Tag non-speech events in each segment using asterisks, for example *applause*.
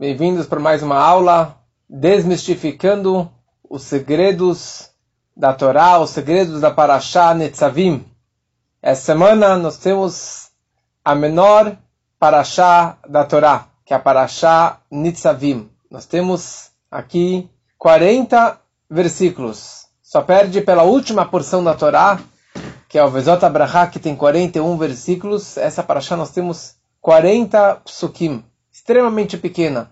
Bem-vindos para mais uma aula desmistificando os segredos da Torá, os segredos da Parashá Netzavim. Essa semana nós temos a menor Parashá da Torá, que é a Parashá Nitzavim. Nós temos aqui 40 versículos. Só perde pela última porção da Torá, que é o Vezot Abraha, que tem 41 versículos. Essa Parashá nós temos 40 psukim, extremamente pequena.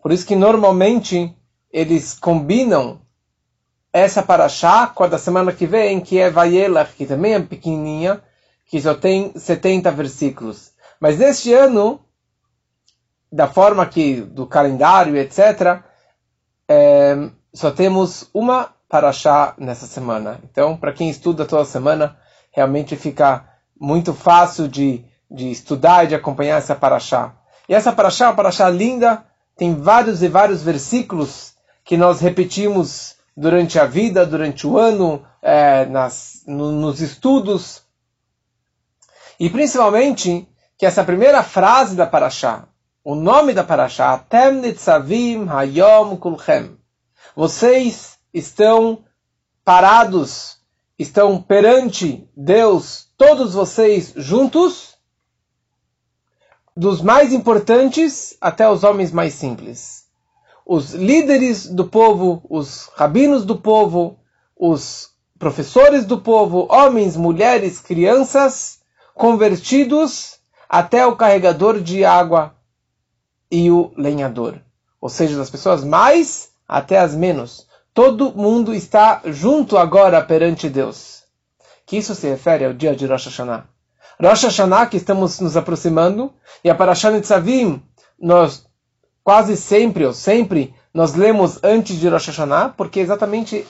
Por isso que normalmente eles combinam essa paraxá com a da semana que vem, que é Vayelach, que também é pequenininha, que só tem 70 versículos. Mas neste ano, da forma que do calendário, etc., é, só temos uma paraxá nessa semana. Então, para quem estuda toda semana, realmente fica muito fácil de de estudar e de acompanhar essa paraxá. E essa paraxá é uma paraxá linda, tem vários e vários versículos que nós repetimos durante a vida, durante o ano, é, nas, no, nos estudos. E principalmente que essa primeira frase da paraxá, o nome da paraxá, Tem Nitzavim Hayom Kulchem. Vocês estão parados, estão perante Deus, todos vocês juntos, dos mais importantes até os homens mais simples. Os líderes do povo, os rabinos do povo, os professores do povo, homens, mulheres, crianças, convertidos até o carregador de água e o lenhador. Ou seja, das pessoas mais até as menos. Todo mundo está junto agora perante Deus. Que isso se refere ao dia de Rosh Hashanah. Rosh Hashanah, que estamos nos aproximando, e a Parashat Nitzavim, nós quase sempre, ou sempre, nós lemos antes de Rosh Hashanah, porque exatamente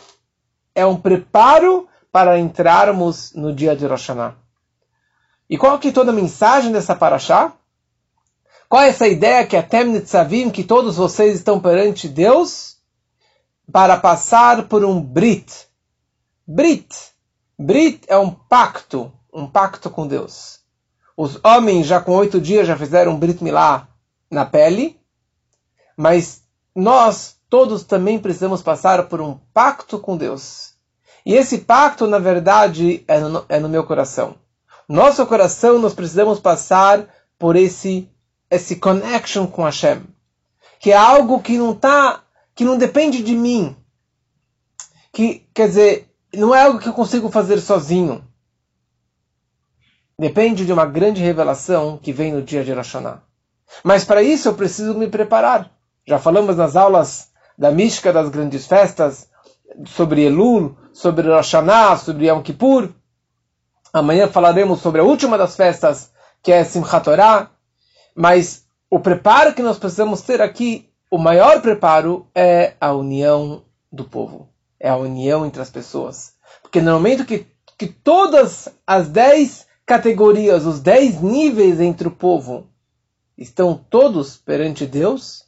é um preparo para entrarmos no dia de Rosh Hashanah. E qual que é toda a mensagem dessa Parashá? Qual é essa ideia que é Tem Nitzavim, que todos vocês estão perante Deus, para passar por um Brit. Brit. Brit é um pacto, um pacto com Deus. Os homens já com oito dias já fizeram um Brit Milá na pele, mas nós todos também precisamos passar por um pacto com Deus. E esse pacto, na verdade, é no, é no meu coração. Nosso coração, nós precisamos passar por esse esse connection com Hashem, que é algo que não tá, que não depende de mim, que quer dizer, não é algo que eu consigo fazer sozinho. Depende de uma grande revelação que vem no dia de Rosh Mas para isso eu preciso me preparar. Já falamos nas aulas da mística das grandes festas, sobre Elul, sobre Rosh sobre Yom Kippur. Amanhã falaremos sobre a última das festas, que é Simchat Torah. Mas o preparo que nós precisamos ter aqui, o maior preparo, é a união do povo. É a união entre as pessoas. Porque no momento que, que todas as dez categorias, os dez níveis entre o povo, estão todos perante Deus,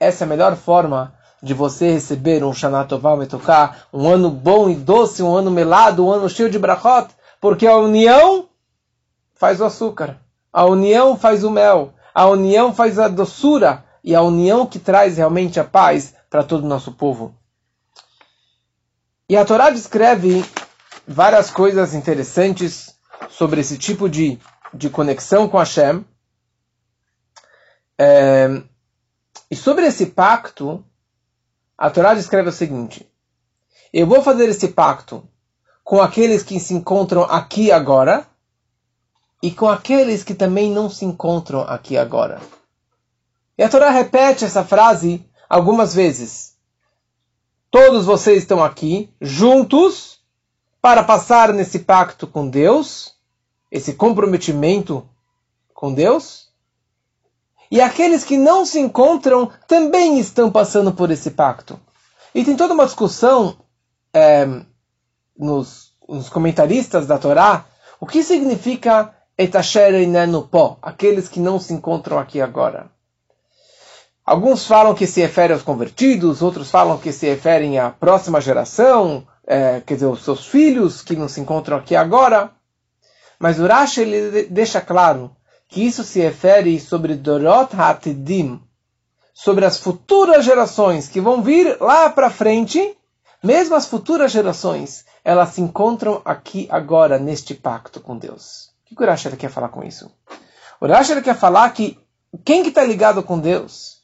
essa é a melhor forma de você receber um Shanatová Metokah, um ano bom e doce, um ano melado, um ano cheio de brachot, porque a união faz o açúcar, a união faz o mel, a união faz a doçura e a união que traz realmente a paz para todo o nosso povo. E a Torá descreve várias coisas interessantes sobre esse tipo de, de conexão com Hashem. É, e sobre esse pacto, a Torá descreve o seguinte: Eu vou fazer esse pacto com aqueles que se encontram aqui agora e com aqueles que também não se encontram aqui agora. E a Torá repete essa frase algumas vezes. Todos vocês estão aqui juntos para passar nesse pacto com Deus esse comprometimento com Deus. E aqueles que não se encontram também estão passando por esse pacto. E tem toda uma discussão é, nos, nos, comentaristas da Torá o que significa etasher no pó, aqueles que não se encontram aqui agora. Alguns falam que se refere aos convertidos, outros falam que se referem à próxima geração, é, quer dizer, os seus filhos que não se encontram aqui agora. Mas o Rashi ele deixa claro que isso se refere sobre Dorot Hatidim, sobre as futuras gerações que vão vir lá para frente, mesmo as futuras gerações, elas se encontram aqui agora neste pacto com Deus. O que o Rashi quer falar com isso? O Rashi quer falar que quem que está ligado com Deus?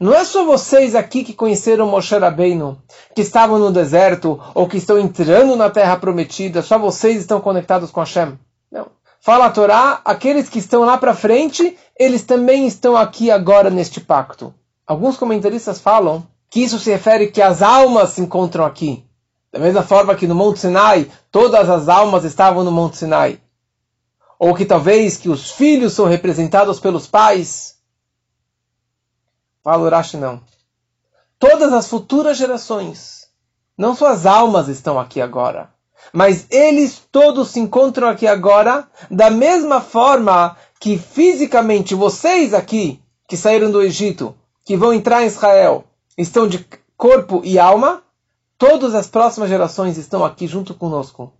Não é só vocês aqui que conheceram Moshe Rabbeinu, que estavam no deserto ou que estão entrando na terra prometida, só vocês estão conectados com Hashem. Não. Fala a Torá, aqueles que estão lá para frente, eles também estão aqui agora neste pacto. Alguns comentaristas falam que isso se refere que as almas se encontram aqui. Da mesma forma que no Monte Sinai, todas as almas estavam no Monte Sinai. Ou que talvez que os filhos são representados pelos pais. Fala Urashi não. Todas as futuras gerações, não só as almas estão aqui agora, mas eles todos se encontram aqui agora, da mesma forma que fisicamente vocês aqui, que saíram do Egito, que vão entrar em Israel, estão de corpo e alma, todas as próximas gerações estão aqui junto conosco.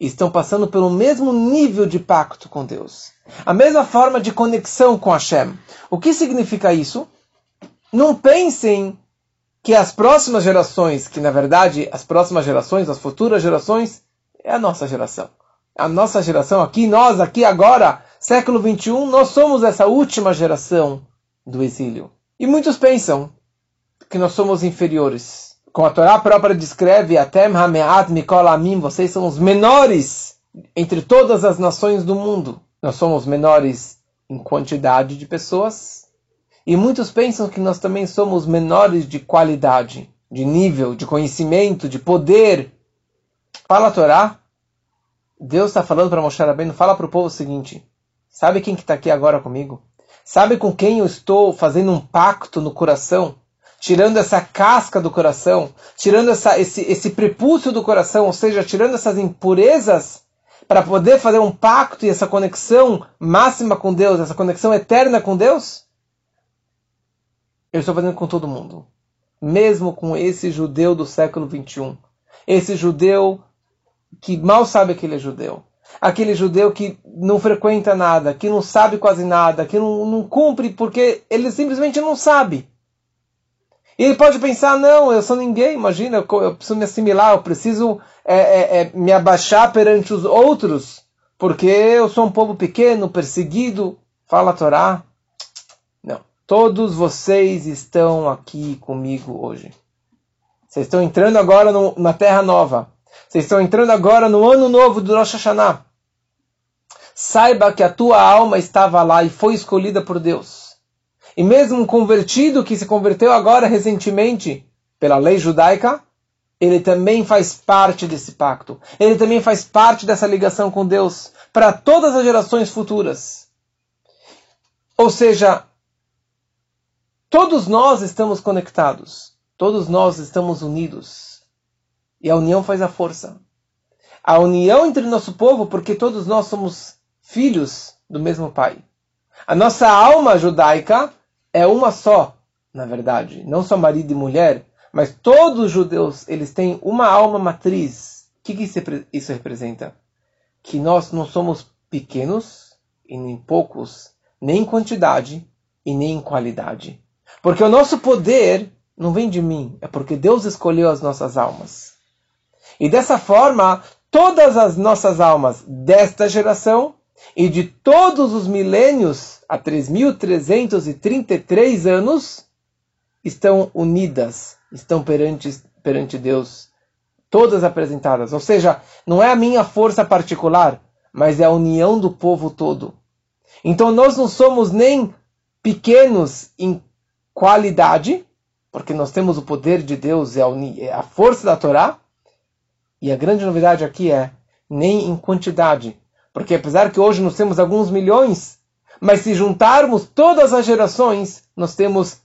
Estão passando pelo mesmo nível de pacto com Deus. A mesma forma de conexão com Hashem. O que significa isso? Não pensem que as próximas gerações, que na verdade as próximas gerações, as futuras gerações, é a nossa geração. A nossa geração aqui, nós aqui agora, século 21, nós somos essa última geração do exílio. E muitos pensam que nós somos inferiores. Como a Torá própria descreve, Atem Hameat Mikol Amim, vocês são os menores entre todas as nações do mundo. Nós somos menores em quantidade de pessoas. E muitos pensam que nós também somos menores de qualidade, de nível, de conhecimento, de poder. Fala a Torá. Deus está falando para Moshe Rabbeinu, fala para o povo o seguinte. Sabe quem que está aqui agora comigo? Sabe com quem eu estou fazendo um pacto no coração? Tirando essa casca do coração, tirando essa, esse, esse prepúcio do coração, ou seja, tirando essas impurezas, para poder fazer um pacto e essa conexão máxima com Deus, essa conexão eterna com Deus? Eu estou fazendo com todo mundo. Mesmo com esse judeu do século 21. Esse judeu que mal sabe que ele é judeu aquele judeu que não frequenta nada, que não sabe quase nada, que não, não cumpre porque ele simplesmente não sabe. E ele pode pensar, não, eu sou ninguém, imagina, eu, eu preciso me assimilar, eu preciso é, é, é, me abaixar perante os outros, porque eu sou um povo pequeno, perseguido. Fala a Torá. Não. Todos vocês estão aqui comigo hoje. Vocês estão entrando agora na Terra Nova. Vocês estão entrando agora no ano novo do Rosh Hashanah. Saiba que a tua alma estava lá e foi escolhida por Deus. E mesmo um convertido que se converteu agora recentemente pela lei judaica, ele também faz parte desse pacto. Ele também faz parte dessa ligação com Deus para todas as gerações futuras. Ou seja, todos nós estamos conectados. Todos nós estamos unidos. E a união faz a força. A união entre o nosso povo, porque todos nós somos filhos do mesmo pai. A nossa alma judaica é uma só, na verdade. Não só marido e mulher, mas todos os judeus, eles têm uma alma matriz. O que, que isso representa? Que nós não somos pequenos e nem poucos, nem em quantidade e nem em qualidade. Porque o nosso poder não vem de mim, é porque Deus escolheu as nossas almas. E dessa forma, todas as nossas almas desta geração e de todos os milênios há 3.333 anos estão unidas, estão perante, perante Deus, todas apresentadas. Ou seja, não é a minha força particular, mas é a união do povo todo. Então nós não somos nem pequenos em qualidade, porque nós temos o poder de Deus, é a, é a força da Torá, e a grande novidade aqui é nem em quantidade. Porque apesar que hoje nós temos alguns milhões, mas se juntarmos todas as gerações, nós temos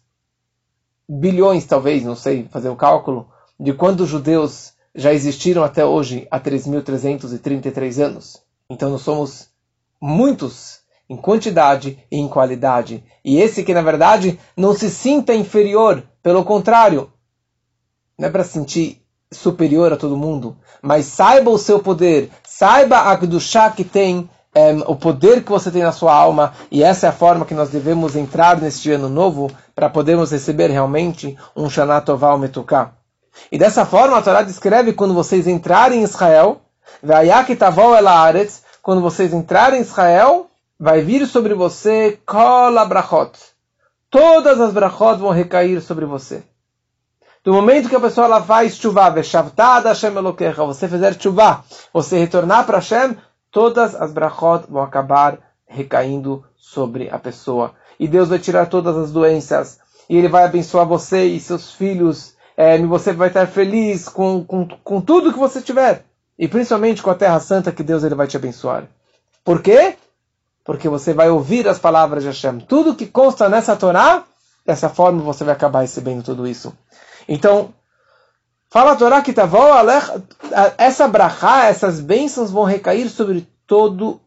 bilhões, talvez, não sei fazer o cálculo, de quantos judeus já existiram até hoje, há 3.333 anos. Então nós somos muitos em quantidade e em qualidade. E esse que, na verdade, não se sinta inferior, pelo contrário, não é para sentir superior a todo mundo, mas saiba o seu poder, saiba a Kedushá que tem é, o poder que você tem na sua alma, e essa é a forma que nós devemos entrar neste ano novo, para podermos receber realmente um Shana Tová Metuká. E dessa forma a Torá descreve quando vocês entrarem em Israel, quando vocês entrarem em Israel, vai vir sobre você kol brachot. Todas as brachot vão recair sobre você. Do momento que a pessoa ela faz chuva, você fizer chuva, você retornar para Hashem, todas as brachot vão acabar recaindo sobre a pessoa. E Deus vai tirar todas as doenças. E Ele vai abençoar você e seus filhos. É, e você vai estar feliz com, com, com tudo que você tiver. E principalmente com a Terra Santa que Deus ele vai te abençoar. Por quê? Porque você vai ouvir as palavras de Hashem. Tudo que consta nessa Torá, dessa forma você vai acabar recebendo tudo isso. Então, Fala a Torá que essa brachá, essas bênçãos vão recair sobre todo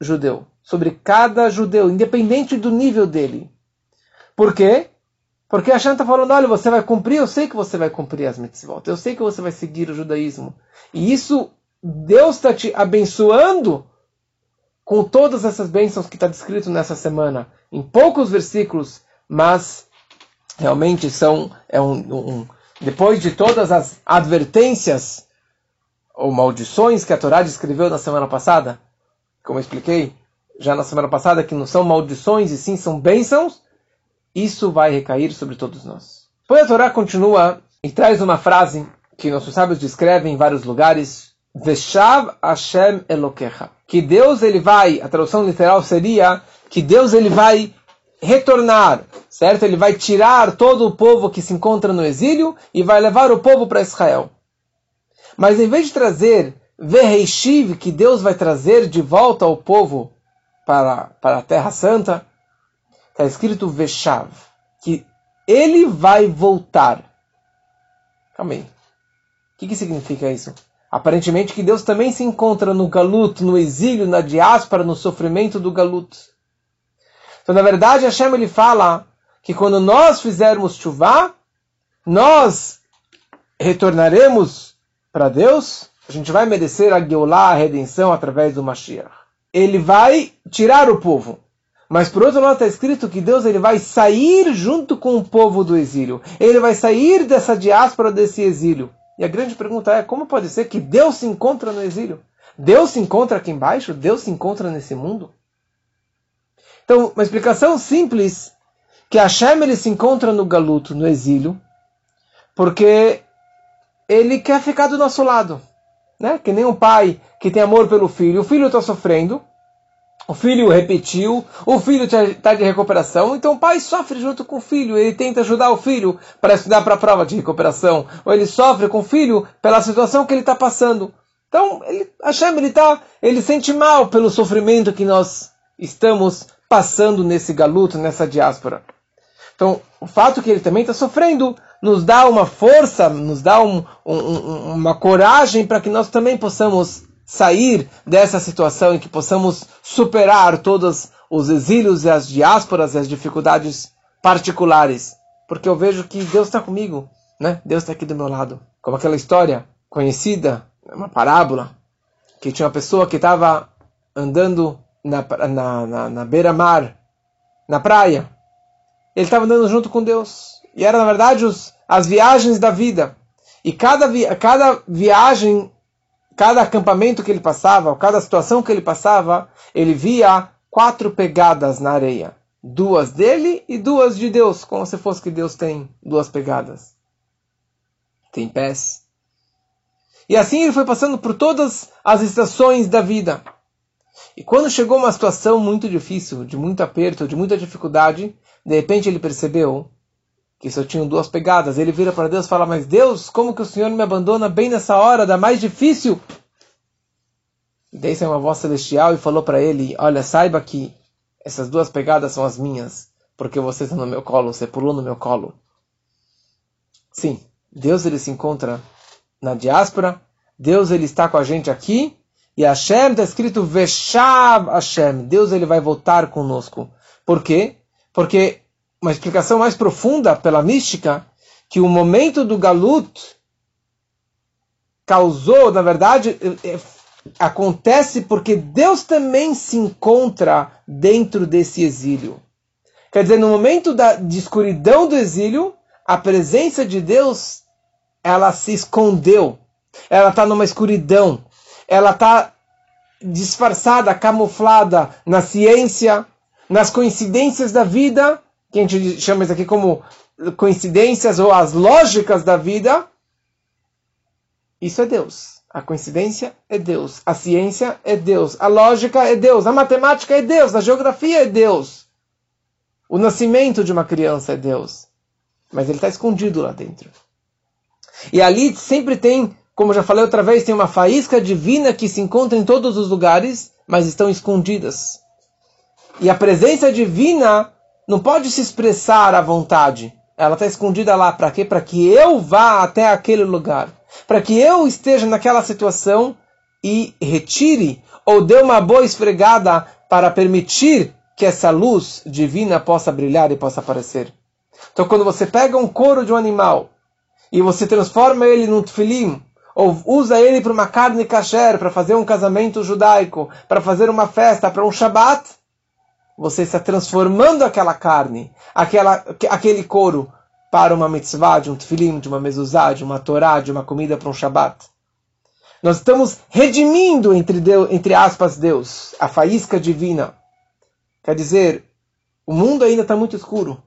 judeu, sobre cada judeu, independente do nível dele. Por quê? Porque a está falando, olha, você vai cumprir, eu sei que você vai cumprir as mitzvot, eu sei que você vai seguir o judaísmo. E isso, Deus está te abençoando com todas essas bênçãos que está descrito nessa semana, em poucos versículos, mas realmente são é um, um depois de todas as advertências ou maldições que a Torá descreveu na semana passada, como eu expliquei já na semana passada, que não são maldições e sim são bênçãos, isso vai recair sobre todos nós. Depois a Torá continua e traz uma frase que nossos sábios descrevem em vários lugares, Veshav Hashem Elokecha. Que Deus ele vai, a tradução literal seria que Deus ele vai retornar, certo? Ele vai tirar todo o povo que se encontra no exílio e vai levar o povo para Israel. Mas em vez de trazer Verreishiv, que Deus vai trazer de volta o povo para, para a Terra Santa, está escrito Veshav, que ele vai voltar. Calma aí. O que, que significa isso? Aparentemente que Deus também se encontra no galuto, no exílio, na diáspora, no sofrimento do galuto. Então, na verdade, Hashem ele fala que quando nós fizermos chuva, nós retornaremos para Deus, a gente vai merecer a Geulah, a redenção, através do Mashiach. Ele vai tirar o povo. Mas por outro lado está escrito que Deus ele vai sair junto com o povo do exílio. Ele vai sair dessa diáspora, desse exílio. E a grande pergunta é, como pode ser que Deus se encontra no exílio? Deus se encontra aqui embaixo? Deus se encontra nesse mundo? Então, uma explicação simples, que Hashem ele se encontra no galuto, no exílio, porque ele quer ficar do nosso lado. Né? Que nem um pai que tem amor pelo filho. O filho está sofrendo, o filho repetiu, o filho está de recuperação, então o pai sofre junto com o filho, ele tenta ajudar o filho para estudar para a prova de recuperação, ou ele sofre com o filho pela situação que ele está passando. Então, ele, Hashem, ele, tá, ele sente mal pelo sofrimento que nós estamos passando nesse galuto, nessa diáspora. Então, o fato que ele também está sofrendo nos dá uma força, nos dá um, um, uma coragem para que nós também possamos sair dessa situação e que possamos superar todos os exílios e as diásporas e as dificuldades particulares. Porque eu vejo que Deus está comigo, né? Deus está aqui do meu lado. Como aquela história conhecida, uma parábola, que tinha uma pessoa que estava andando na, na, na, na beira-mar, na praia. Ele estava andando junto com Deus. E era, na verdade, os, as viagens da vida. E cada, cada viagem, cada acampamento que ele passava, cada situação que ele passava, ele via quatro pegadas na areia. Duas dele e duas de Deus, como se fosse que Deus tem duas pegadas. Tem pés. E assim ele foi passando por todas as estações da vida. E quando chegou uma situação muito difícil, de muito aperto, de muita dificuldade, de repente ele percebeu que só tinham duas pegadas. Ele vira para Deus e fala: Mas Deus, como que o Senhor me abandona bem nessa hora, da mais difícil? E daí saiu uma voz celestial e falou para ele: Olha, saiba que essas duas pegadas são as minhas, porque você está no meu colo, você pulou no meu colo. Sim, Deus ele se encontra na diáspora, Deus ele está com a gente aqui, e Hashem está escrito Veshav Hashem. Deus ele vai voltar conosco. Por quê? Porque uma explicação mais profunda pela mística que o momento do Galut causou, na verdade, é, acontece porque Deus também se encontra dentro desse exílio. Quer dizer, no momento da, de escuridão do exílio, a presença de Deus, ela se escondeu. Ela está numa escuridão. Ela está disfarçada, camuflada na ciência, nas coincidências da vida, que a gente chama isso aqui como coincidências ou as lógicas da vida. Isso é Deus. A coincidência é Deus. A ciência é Deus. A lógica é Deus. A matemática é Deus. A geografia é Deus. O nascimento de uma criança é Deus. Mas ele está escondido lá dentro. E ali sempre tem, como já falei outra vez, tem uma faísca divina que se encontra em todos os lugares, mas estão escondidas. E a presença divina não pode se expressar à vontade. Ela está escondida lá para quê? Para que eu vá até aquele lugar. Para que eu esteja naquela situação e retire ou dê uma boa esfregada para permitir que essa luz divina possa brilhar e possa aparecer. Então, quando você pega um couro de um animal e você transforma ele num tefilim, ou usa ele para uma carne kasher, para fazer um casamento judaico, para fazer uma festa, para um Shabat, você está transformando aquela carne, aquela, aquele couro, para uma mitzvah, de um tefilim, de uma mezuzá, de uma torá, de uma comida para um Shabat. Nós estamos redimindo, entre, Deus, entre aspas, Deus, a faísca divina Quer dizer, o mundo ainda está muito escuro,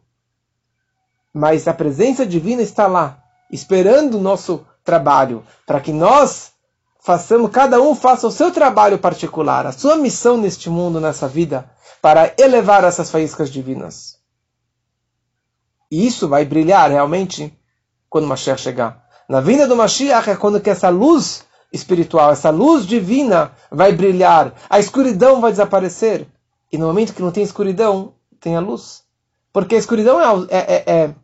mas a presença divina está lá, esperando o nosso trabalho, para que nós façamos, cada um faça o seu trabalho particular, a sua missão neste mundo, nessa vida, para elevar essas faíscas divinas. E isso vai brilhar realmente quando o Mashiach chegar. Na vinda do Mashiach é quando que essa luz espiritual, essa luz divina vai brilhar, a escuridão vai desaparecer. E no momento que não tem escuridão, tem a luz. Porque a escuridão é, é, é, é,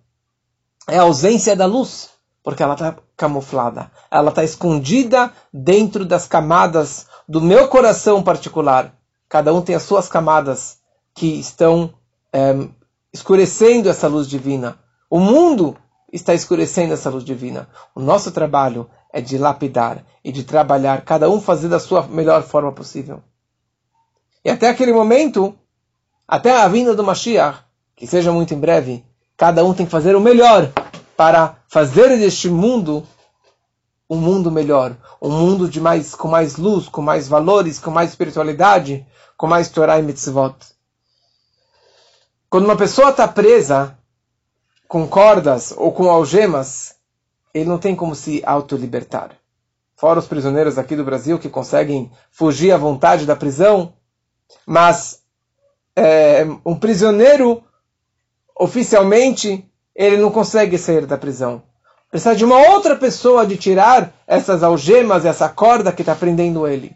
é a ausência da luz. Porque ela está camuflada. Ela está escondida dentro das camadas do meu coração particular. Cada um tem as suas camadas que estão é, escurecendo essa luz divina. O mundo está escurecendo essa luz divina. O nosso trabalho é de lapidar e de trabalhar, cada um fazer da sua melhor forma possível. E até aquele momento, até a vinda do Mashiach, que seja muito em breve, cada um tem que fazer o melhor para fazer deste mundo um mundo melhor, um mundo de mais, com mais luz, com mais valores, com mais espiritualidade, com mais Torah e mitzvot. Quando uma pessoa está presa com cordas ou com algemas, ele não tem como se autolibertar. Fora os prisioneiros aqui do Brasil que conseguem fugir à vontade da prisão, mas é, um prisioneiro, oficialmente, ele não consegue sair da prisão. Precisa de uma outra pessoa de tirar essas algemas, essa corda que está prendendo ele.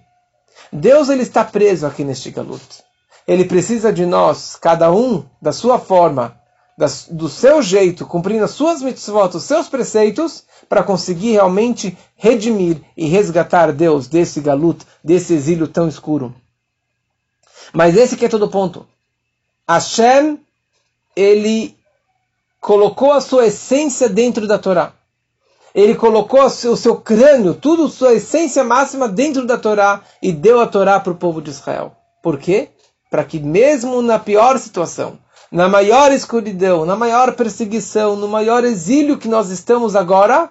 Deus ele está preso aqui neste galut. Ele precisa de nós, cada um da sua forma, do seu jeito, cumprindo as suas mitzvot, os seus preceitos, para conseguir realmente redimir e resgatar Deus desse galut, desse exílio tão escuro. Mas esse que é todo o ponto. Hashem, ele colocou a sua essência dentro da Torá. Ele colocou o seu, crânio, tudo, sua essência máxima dentro da Torá e deu a Torá para o povo de Israel. Por quê? Para que mesmo na pior situação, na maior escuridão, na maior perseguição, no maior exílio que nós estamos agora,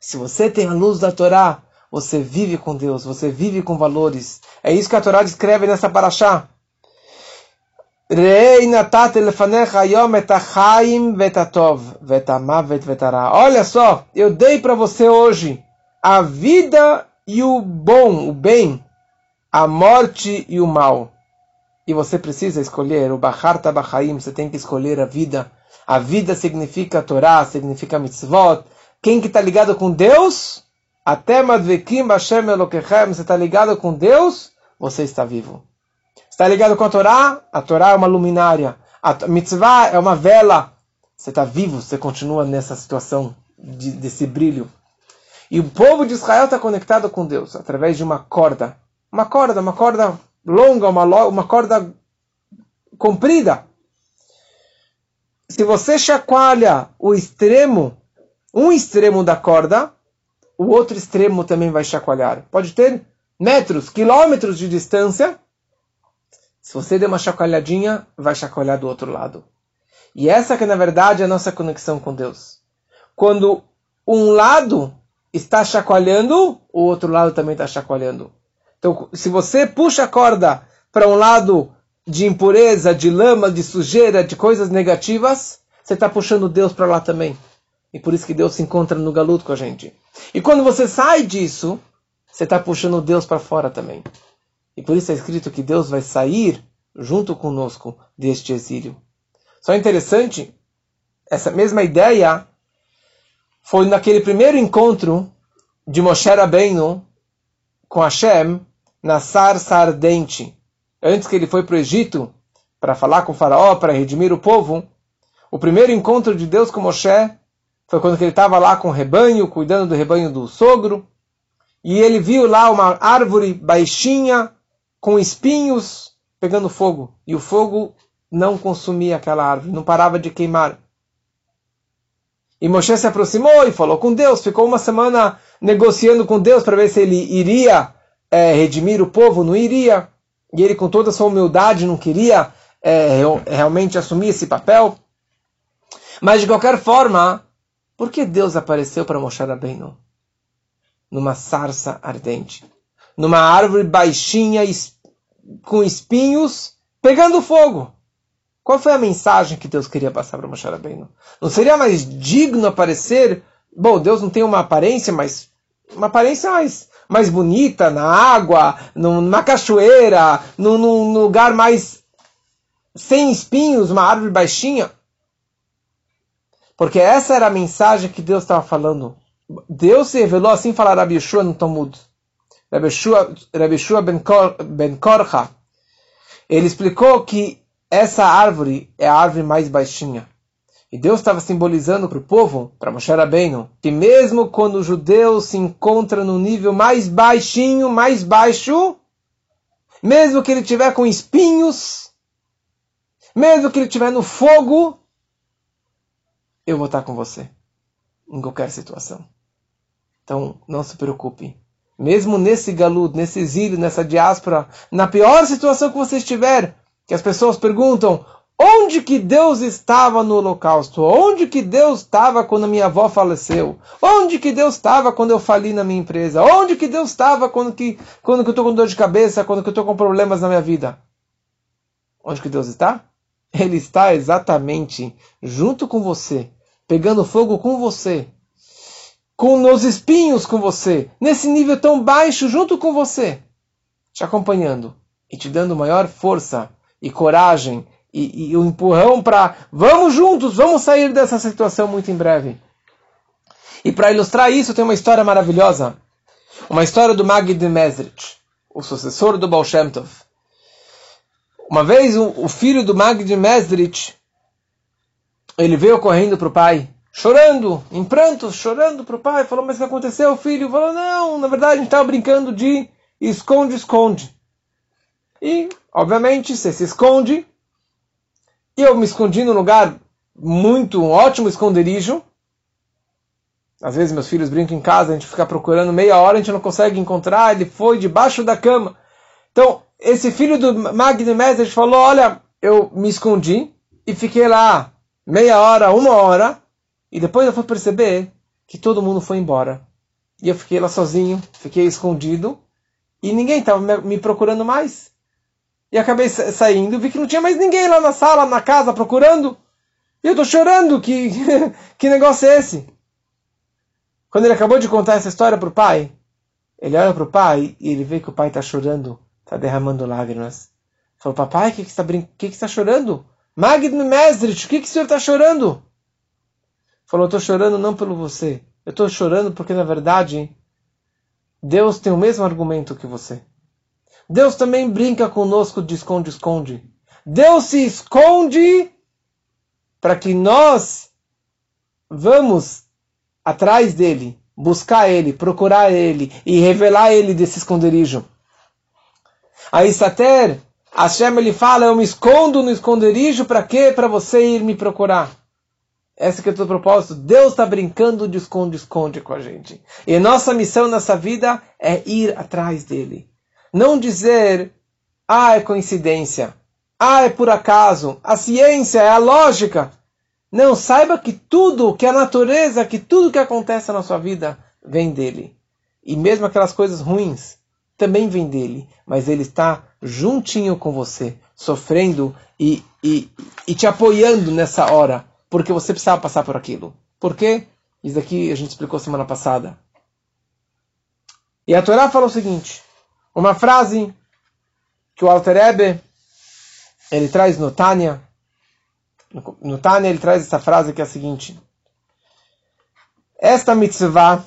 se você tem a luz da Torá, você vive com Deus, você vive com valores. É isso que a Torá descreve nessa paraxá. Olha só, eu dei para você hoje a vida e o bom, o bem, a morte e o mal. E você precisa escolher o Bahar Tabahaim, você tem que escolher a vida. A vida significa Torá, significa mitzvot. Quem que está ligado com Deus? Até Madvekim Bashem Elokechem, você está ligado com Deus, você está vivo. Está ligado com a Torá? A Torá é uma luminária. A mitzvah é uma vela. Você está vivo, você continua nessa situação de, desse brilho. E o povo de Israel está conectado com Deus através de uma corda. Uma corda, uma corda longa, uma, uma corda comprida. Se você chacoalha o extremo, um extremo da corda, o outro extremo também vai chacoalhar. Pode ter metros, quilômetros de distância, se você der uma chacoalhadinha, vai chacoalhar do outro lado. E essa que na verdade é a nossa conexão com Deus. Quando um lado está chacoalhando, o outro lado também está chacoalhando. Então, se você puxa a corda para um lado de impureza, de lama, de sujeira, de coisas negativas, você está puxando Deus para lá também. E por isso que Deus se encontra no galuto com a gente. E quando você sai disso, você está puxando Deus para fora também. E por isso é escrito que Deus vai sair junto conosco deste exílio. Só interessante, essa mesma ideia foi naquele primeiro encontro de Moshe Rabbeinu com Hashem na sarça ardente. Antes que ele foi para o Egito para falar com o faraó, para redimir o povo, o primeiro encontro de Deus com Moshe foi quando ele estava lá com o rebanho, cuidando do rebanho do sogro, e ele viu lá uma árvore baixinha, com espinhos, pegando fogo. E o fogo não consumia aquela árvore, não parava de queimar. E Moshe se aproximou e falou com Deus, ficou uma semana negociando com Deus para ver se ele iria é, redimir o povo, não iria. E ele, com toda a sua humildade, não queria é, realmente assumir esse papel. Mas, de qualquer forma, por que Deus apareceu para Moshe Rabbeinu? Numa sarça ardente. Numa árvore baixinha, com espinhos, pegando fogo. Qual foi a mensagem que Deus queria passar para Moshe Rabbeinu? Não seria mais digno aparecer... Bom, Deus não tem uma aparência, mas uma aparência mais, mais bonita, na água, numa cachoeira, num, lugar mais sem espinhos, uma árvore baixinha. Porque essa era a mensagem que Deus estava falando. Deus se revelou assim, falar Rabi Yeshua no Talmud. Rabi Yeshua, ben, Kor, ben Korcha. Ele explicou que essa árvore é a árvore mais baixinha. E Deus estava simbolizando para o povo, para Moshe Rabbeinu, que mesmo quando o judeu se encontra no nível mais baixinho, mais baixo, mesmo que ele tiver com espinhos, mesmo que ele estiver no fogo, eu vou estar com você em qualquer situação. Então, não se preocupe. Mesmo nesse galudo, nesse exílio, nessa diáspora, na pior situação que você estiver, que as pessoas perguntam: onde que Deus estava no holocausto? Onde que Deus estava quando a minha avó faleceu? Onde que Deus estava quando eu fali na minha empresa? Onde que Deus estava quando que quando que eu estou com dor de cabeça, quando que eu estou com problemas na minha vida? Onde que Deus está? Ele está exatamente junto com você, pegando fogo com você, com os espinhos com você, nesse nível tão baixo junto com você, te acompanhando e te dando maior força e coragem e, e o empurrão para vamos juntos, vamos sair dessa situação muito em breve. E para ilustrar isso, tem uma história maravilhosa, uma história do Magid de Mesrit, o sucessor do Baal Shem Tov. Uma vez o, o filho do Magid de Mesrit ele veio correndo para o pai, chorando, em prantos, chorando para o pai. Falou, mas o que aconteceu, filho? Falou, não, na verdade a gente estava brincando de esconde-esconde. E, obviamente, você se esconde. E eu me escondi num lugar muito, um ótimo esconderijo. Às vezes meus filhos brincam em casa, a gente fica procurando meia hora, a gente não consegue encontrar, ele foi debaixo da cama. Então, esse filho do Magni Messer falou, olha, eu me escondi e fiquei lá meia hora, uma hora, e depois eu fui perceber que todo mundo foi embora. E eu fiquei lá sozinho, fiquei escondido, e ninguém estava me procurando mais. E acabei saindo, vi que não tinha mais ninguém lá na sala, na casa, procurando. E eu estou chorando, que, *laughs* que negócio é esse? Quando ele acabou de contar essa história para o pai, ele olha para o pai e ele vê que o pai está chorando, está derramando lágrimas. Falou, papai, o que, que você está brin... que que está chorando? Magno Mesdrich, o que, que o senhor está chorando? Falou, estou chorando não pelo você. Eu estou chorando porque, na verdade, Deus tem o mesmo argumento que você. Deus também brinca conosco de esconde-esconde. Deus se esconde para que nós vamos atrás dele, buscar ele, procurar ele e revelar ele desse esconderijo. Aí Sater Hashem ele fala, eu me escondo no esconderijo para quê? Para você ir me procurar. Esse que é o teu propósito. Deus está brincando de esconde-esconde com a gente. E nossa missão nessa vida é ir atrás dele. Não dizer, ah, é coincidência. Ah, é por acaso. A ciência é a lógica. Não, saiba que tudo, que a natureza, que tudo que acontece na sua vida vem dele. E mesmo aquelas coisas ruins também vem dele. Mas ele está juntinho com você, sofrendo e, e, e te apoiando nessa hora porque você precisava passar por aquilo. Por quê? Isso daqui a gente explicou semana passada. E a Torá fala o seguinte: uma frase que o Alter Ebe, ele traz no Tânia. No Tânia ele traz essa frase que é a seguinte: Esta mitzvah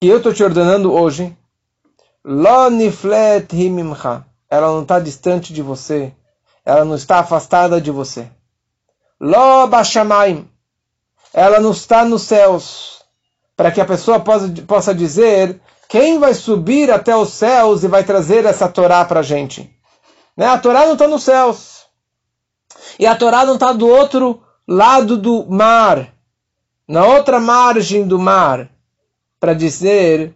que eu estou te ordenando hoje, ela não está distante de você, ela não está afastada de você. Lo Bashamaim. Ela não está nos céus. Para que a pessoa possa, possa dizer quem vai subir até os céus e vai trazer essa Torá para a gente. Né? A Torá não está nos céus. E a Torá não está do outro lado do mar. Na outra margem do mar. Para dizer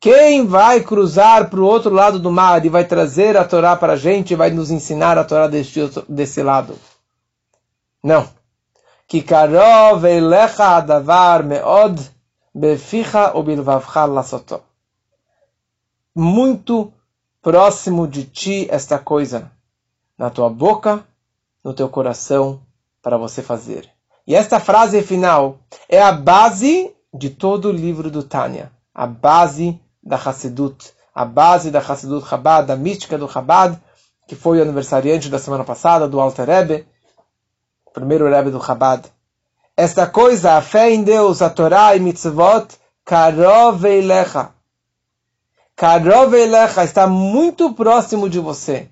quem vai cruzar para o outro lado do mar e vai trazer a Torá para a gente e vai nos ensinar a Torá desse, desse lado. Não. Que karov elecha adavar meod beficha ubilvavcha lasoto. Muito próximo de ti esta coisa, na tua boca, no teu coração, para você fazer. E esta frase final é a base de todo o livro do Tânia, a base da Hassidut, a base da Hassidut Chabad, da mística do Chabad, que foi o aniversariante da semana passada, do Alter Rebbe, primeiro Rebbe do Chabad. Esta coisa, a fé em Deus, a Torá e mitzvot, karov eilecha. Karov eilecha está muito próximo de você.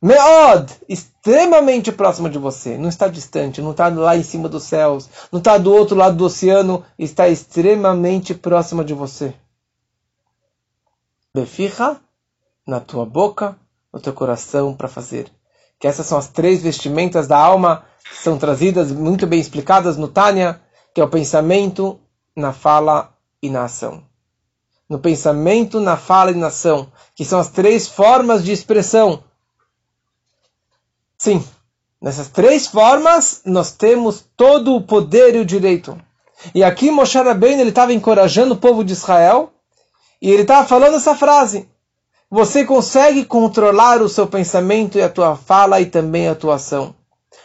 Meod, extremamente próximo de você. Não está distante, não está lá em cima dos céus, não está do outro lado do oceano, está extremamente próximo de você. Beficha, na tua boca, no teu coração para fazer. Que essas são as três vestimentas da alma são trazidas muito bem explicadas no Tânia, que é o pensamento na fala e na ação. No pensamento, na fala e na ação, que são as três formas de expressão. Sim, nessas três formas nós temos todo o poder e o direito. E aqui Moshe Rabbeinu ele estava encorajando o povo de Israel e ele estava falando essa frase: você consegue controlar o seu pensamento e a tua fala e também a tua ação.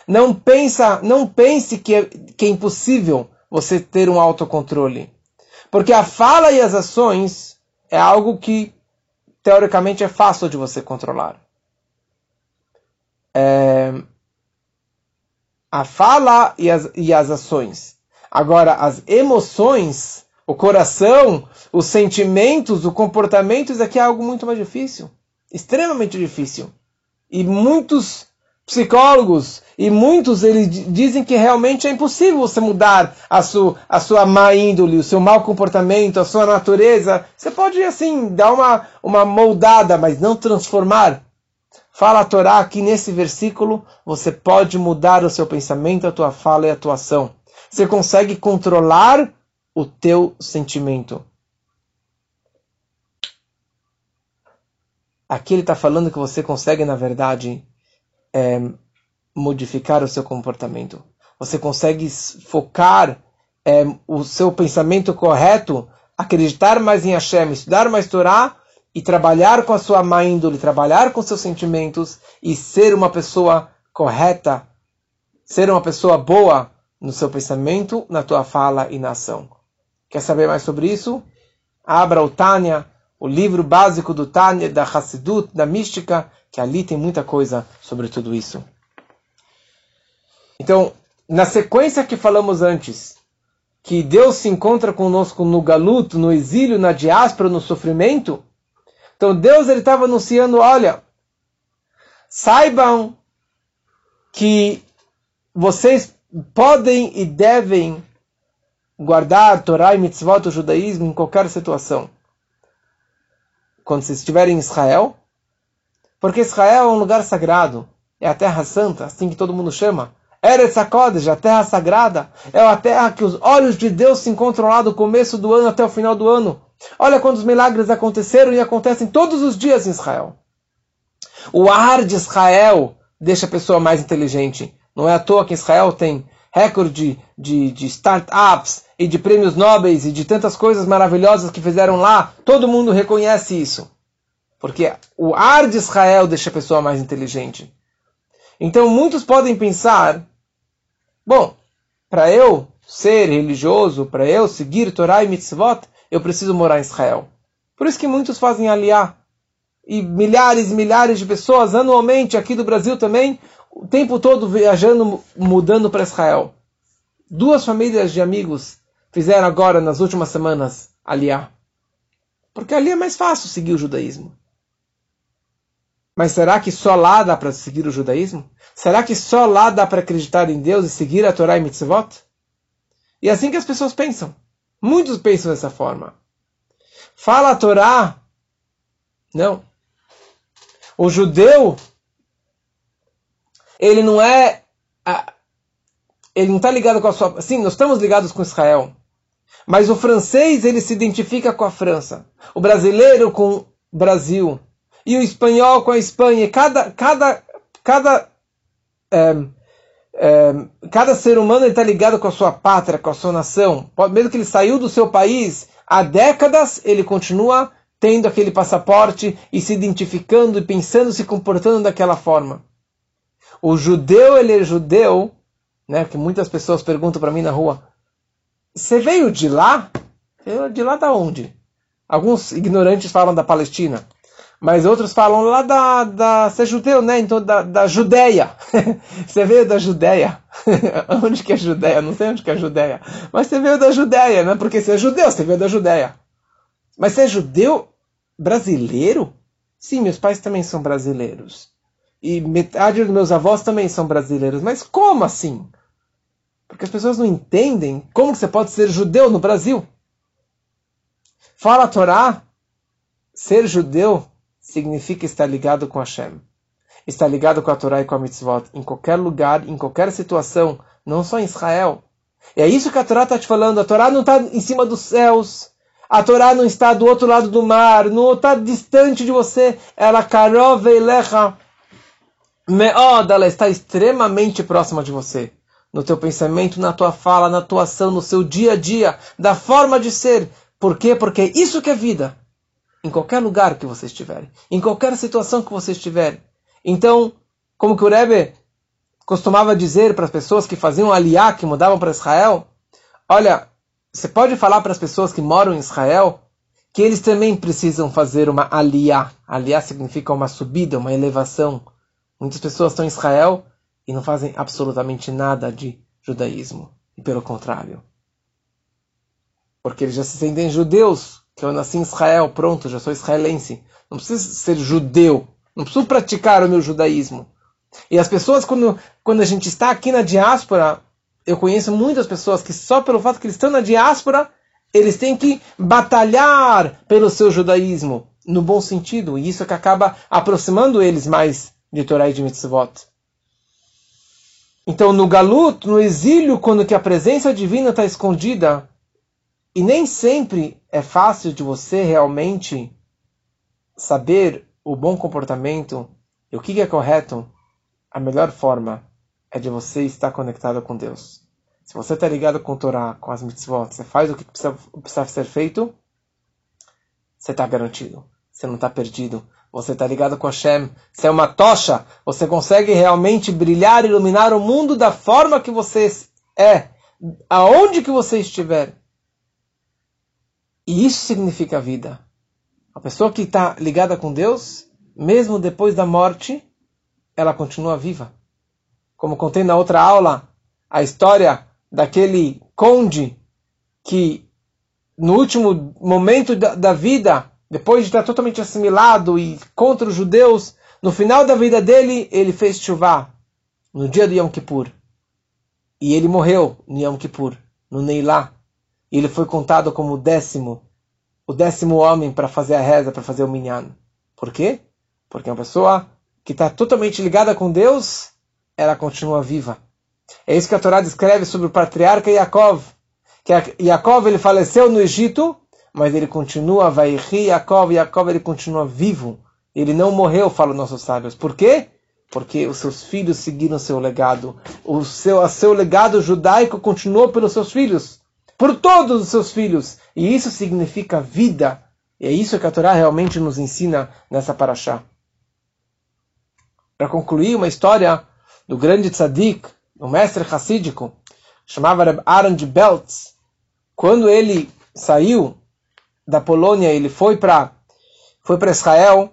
Não pensa, não pense que é, que é impossível você ter um autocontrole. Porque a fala e as ações é algo que teoricamente é fácil de você controlar. É, a fala e as, e as ações. Agora, as emoções, o coração, os sentimentos, o comportamento, isso aqui é algo muito mais difícil. Extremamente difícil. E muitos psicólogos e muitos eles dizem que realmente é impossível você mudar a sua, a sua má índole, o seu mau comportamento, a sua natureza. Você pode, assim, dar uma, uma moldada, mas não transformar. Fala a Torá aqui nesse versículo, você pode mudar o seu pensamento, a tua fala e a tua ação. Você consegue controlar o teu sentimento. Aqui ele está falando que você consegue, na verdade, é, modificar o seu comportamento. Você consegue focar é, o seu pensamento correto, acreditar mais em Hashem, estudar mais Torá e trabalhar com a sua má índole, trabalhar com seus sentimentos e ser uma pessoa correta, ser uma pessoa boa no seu pensamento, na tua fala e na ação. Quer saber mais sobre isso? Abra o Tânia, o livro básico do Tânia, da Hassidut, da mística, que ali tem muita coisa sobre tudo isso. Então, na sequência que falamos antes, que Deus se encontra conosco no galuto, no exílio, na diáspora, no sofrimento, então Deus ele estava anunciando, olha, saibam que vocês podem e devem guardar Torá e Mitzvot, o judaísmo, em qualquer situação. Quando vocês estiverem em Israel, porque Israel é um lugar sagrado, é a terra santa, assim que todo mundo chama. Eretz HaKodesh, a terra sagrada, é a terra que os olhos de Deus se encontram lá do começo do ano até o final do ano. Olha quantos milagres aconteceram e acontecem todos os dias em Israel. O ar de Israel deixa a pessoa mais inteligente. Não é à toa que Israel tem recorde de, de startups e de prêmios nobres e de tantas coisas maravilhosas que fizeram lá. Todo mundo reconhece isso. Porque o ar de Israel deixa a pessoa mais inteligente. Então muitos podem pensar, bom, para eu ser religioso, para eu seguir Torah e Mitzvot, eu preciso morar em Israel. Por isso que muitos fazem aliá. E milhares e milhares de pessoas anualmente aqui do Brasil também, o tempo todo viajando, mudando para Israel. Duas famílias de amigos fizeram agora, nas últimas semanas, aliá. Porque ali é mais fácil seguir o judaísmo. Mas será que só lá dá para seguir o judaísmo? Será que só lá dá para acreditar em Deus e seguir a Torá e Mitzvot? E é assim que as pessoas pensam. Muitos pensam dessa forma. Fala a Torá. Não. O judeu, ele não é. Ele não está ligado com a sua. Sim, nós estamos ligados com Israel. Mas o francês, ele se identifica com a França. O brasileiro com o Brasil e o espanhol com a Espanha. Cada, cada, cada, é, cada ser humano está ligado com a sua pátria, com a sua nação. Mesmo que ele saiu do seu país há décadas, ele continua tendo aquele passaporte e se identificando e pensando, se comportando daquela forma. O judeu, ele é judeu, né? Que muitas pessoas perguntam para mim na rua: Você veio de lá? Eu, de lá da onde? Alguns ignorantes falam da Palestina. Mas outros falam lá da, da você é judeu, né? Então da, da Judéia. *laughs* você veio da Judéia. *laughs* onde que é Judéia? Não sei onde que é Judéia. Mas você veio da Judéia, né? Porque você é judeu, você veio da Judéia. Mas você é judeu brasileiro? Sim, meus pais também são brasileiros. E metade dos meus avós também são brasileiros. Mas como assim? Porque as pessoas não entendem como você pode ser judeu no Brasil. Fala a Torá, ser judeu significa estar ligado com Hashem. Estar ligado com a Torá e com a Mitzvot em qualquer lugar, em qualquer situação, não só em Israel. E é isso que a Torá está te falando. A Torá não está em cima dos céus. A Torá não está do outro lado do mar, não está distante de você. Ela karov elecha meod, ela está extremamente próxima de você. No teu pensamento, na tua fala, na tua ação, no seu dia a dia, da forma de ser. Por quê? Porque é isso que é vida em qualquer lugar que você estiver, em qualquer situação que você estiver. Então, como que o Rebbe costumava dizer para as pessoas que faziam aliá, que mudavam para Israel, olha, você pode falar para as pessoas que moram em Israel que eles também precisam fazer uma aliá. Aliá significa uma subida, uma elevação. Muitas pessoas estão em Israel e não fazem absolutamente nada de judaísmo. E pelo contrário. Porque eles já se sentem judeus que eu nasci em Israel, pronto, já sou israelense. Não preciso ser judeu. Não preciso praticar o meu judaísmo. E as pessoas, quando, quando a gente está aqui na diáspora, eu conheço muitas pessoas que só pelo fato que eles estão na diáspora, eles têm que batalhar pelo seu judaísmo, no bom sentido. E isso é que acaba aproximando eles mais de Torá e de Mitzvot. Então, no galuto, no exílio, quando que a presença divina está escondida, e nem sempre é fácil de você realmente saber o bom comportamento e o que é correto. A melhor forma é de você estar conectado com Deus. Se você está ligado com o Torá, com as mitzvot, você faz o que precisa, precisa ser feito, você está garantido. Você não está perdido. Você está ligado com Hashem. Você é uma tocha. Você consegue realmente brilhar, iluminar o mundo da forma que você é. Aonde que você estiver. E isso significa vida. A pessoa que está ligada com Deus, mesmo depois da morte, ela continua viva. Como contei na outra aula, a história daquele conde que, no último momento da, da vida, depois de estar totalmente assimilado e contra os judeus, no final da vida dele, ele fez chuvá, no dia do Yom Kippur. E ele morreu no Yom Kippur, no Neilá. E ele foi contado como o décimo, o décimo homem para fazer a reza, para fazer o minyan. Por quê? Porque uma pessoa que está totalmente ligada com Deus, ela continua viva. É isso que a Torá descreve sobre o patriarca Yaakov. Que Yaakov ele faleceu no Egito, mas ele continua, vai rir Yaakov, Yaakov ele continua vivo. Ele não morreu, falam nossos sábios. Por quê? Porque os seus filhos seguiram seu legado. O seu, seu legado judaico continuou pelos seus filhos. Por todos os seus filhos. E isso significa vida. E é isso que a Torá realmente nos ensina nessa paraxá. Para concluir, uma história do grande tzadik, o mestre hassídico, chamava Aaron de Beltz. Quando ele saiu da Polônia, ele foi para foi para Israel.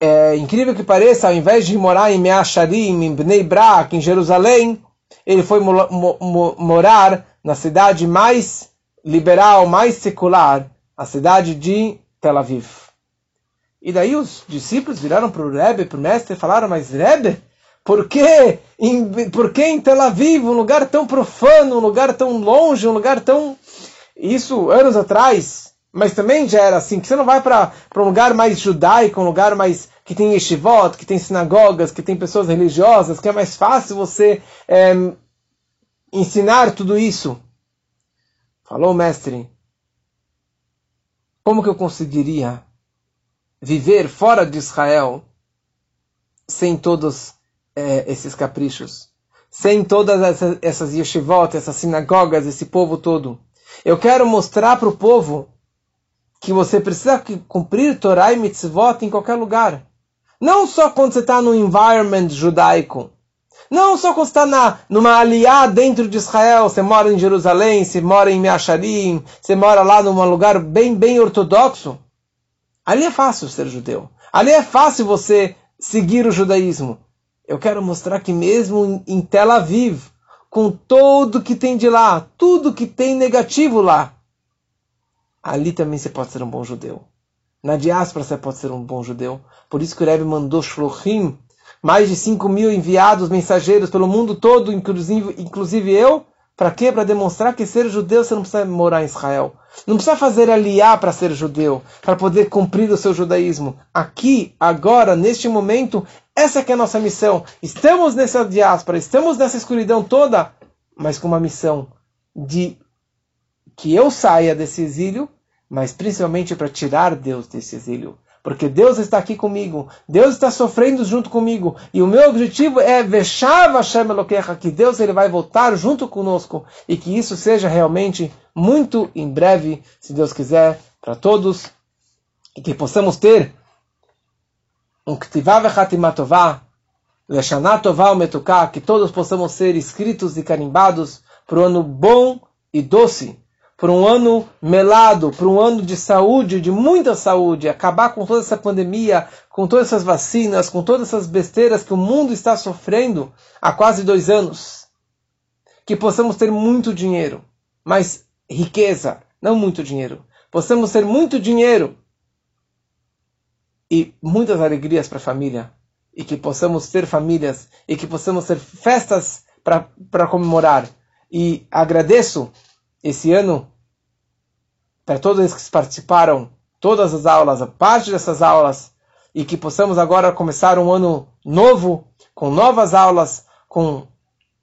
É, incrível que pareça, ao invés de morar em Meacharim, em Bnei Brak, em Jerusalém, ele foi mo mo morar na cidade mais liberal, mais secular, a cidade de Tel Aviv. E daí os discípulos viraram para o Rebbe, para o mestre, e falaram, mas Rebbe, por que, em, por que em Tel Aviv, um lugar tão profano, um lugar tão longe, um lugar tão... Isso anos atrás, mas também já era assim, que você não vai para um lugar mais judaico, um lugar mais que tem yeshivot, que tem sinagogas, que tem pessoas religiosas, que é mais fácil você é, ensinar tudo isso. Falou mestre, como que eu conseguiria viver fora de Israel sem todos é, esses caprichos, sem todas essas, essas yeshivot, essas sinagogas, esse povo todo. Eu quero mostrar para o povo que você precisa cumprir Torah e mitzvot em qualquer lugar. Não só quando você está no environment judaico. Não só quando você está numa aliá dentro de Israel, você mora em Jerusalém, você mora em Meacharim, você mora lá num lugar bem, bem ortodoxo. Ali é fácil ser judeu. Ali é fácil você seguir o judaísmo. Eu quero mostrar que mesmo em Tel Aviv, com tudo que tem de lá, tudo que tem negativo lá, ali também você pode ser um bom judeu. Na diáspora você pode ser um bom judeu. Por isso que o Rebbe mandou shluchim, mais de 5 mil enviados, mensageiros pelo mundo todo, inclusive, inclusive eu, para quê? Para demonstrar que ser judeu você não precisa morar em Israel. Não precisa fazer aliar para ser judeu, para poder cumprir o seu judaísmo. Aqui, agora, neste momento, essa é a nossa missão. Estamos nessa diáspora, estamos nessa escuridão toda, mas com uma missão de que eu saia desse exílio, mas principalmente para tirar Deus desse exílio. Porque Deus está aqui comigo, Deus está sofrendo junto comigo, e o meu objetivo é Veshav Hashem Elokecha, que Deus ele vai voltar junto conosco, e que isso seja realmente muito em breve, se Deus quiser, para todos, e que possamos ter um Ktivav Echatimatová, Leshanatová Metuká, que todos possamos ser escritos e carimbados para o ano bom e doce, por um ano melado, por um ano de saúde, de muita saúde, acabar com toda essa pandemia, com todas essas vacinas, com todas essas besteiras que o mundo está sofrendo há quase dois anos. Que possamos ter muito dinheiro, mas riqueza, não muito dinheiro. Possamos ter muito dinheiro e muitas alegrias para a família. E que possamos ter famílias e que possamos ter festas para comemorar. E agradeço esse ano para todos que participaram, todas as aulas, a parte dessas aulas, e que possamos agora começar um ano novo, com novas aulas, com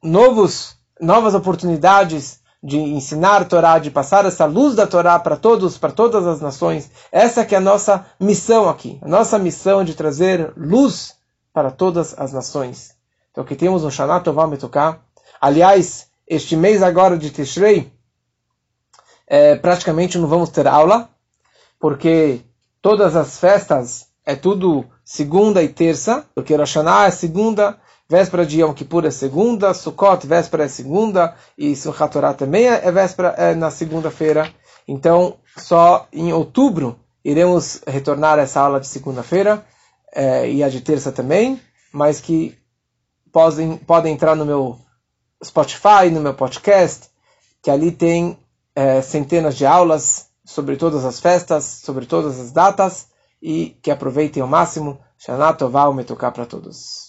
novos, novas oportunidades de ensinar a Torá, de passar essa luz da Torá para todos, para todas as nações. Essa que é a nossa missão aqui. A nossa missão de trazer luz para todas as nações. Então que temos um Shana Tová Metuká. Aliás, este mês agora de Tishrei, é, praticamente não vamos ter aula, porque todas as festas é tudo segunda e terça, porque Rosh Hashanah é segunda, véspera de Yom Kippur é segunda, Sukkot, véspera é segunda, e Simchat Torah também é, é véspera é na segunda-feira. Então, só em outubro iremos retornar essa aula de segunda-feira, é, e a de terça também, mas que podem, podem entrar no meu Spotify, no meu podcast, que ali tem é, centenas de aulas sobre todas as festas, sobre todas as datas e que aproveitem ao máximo. Shana Tová, o para todos.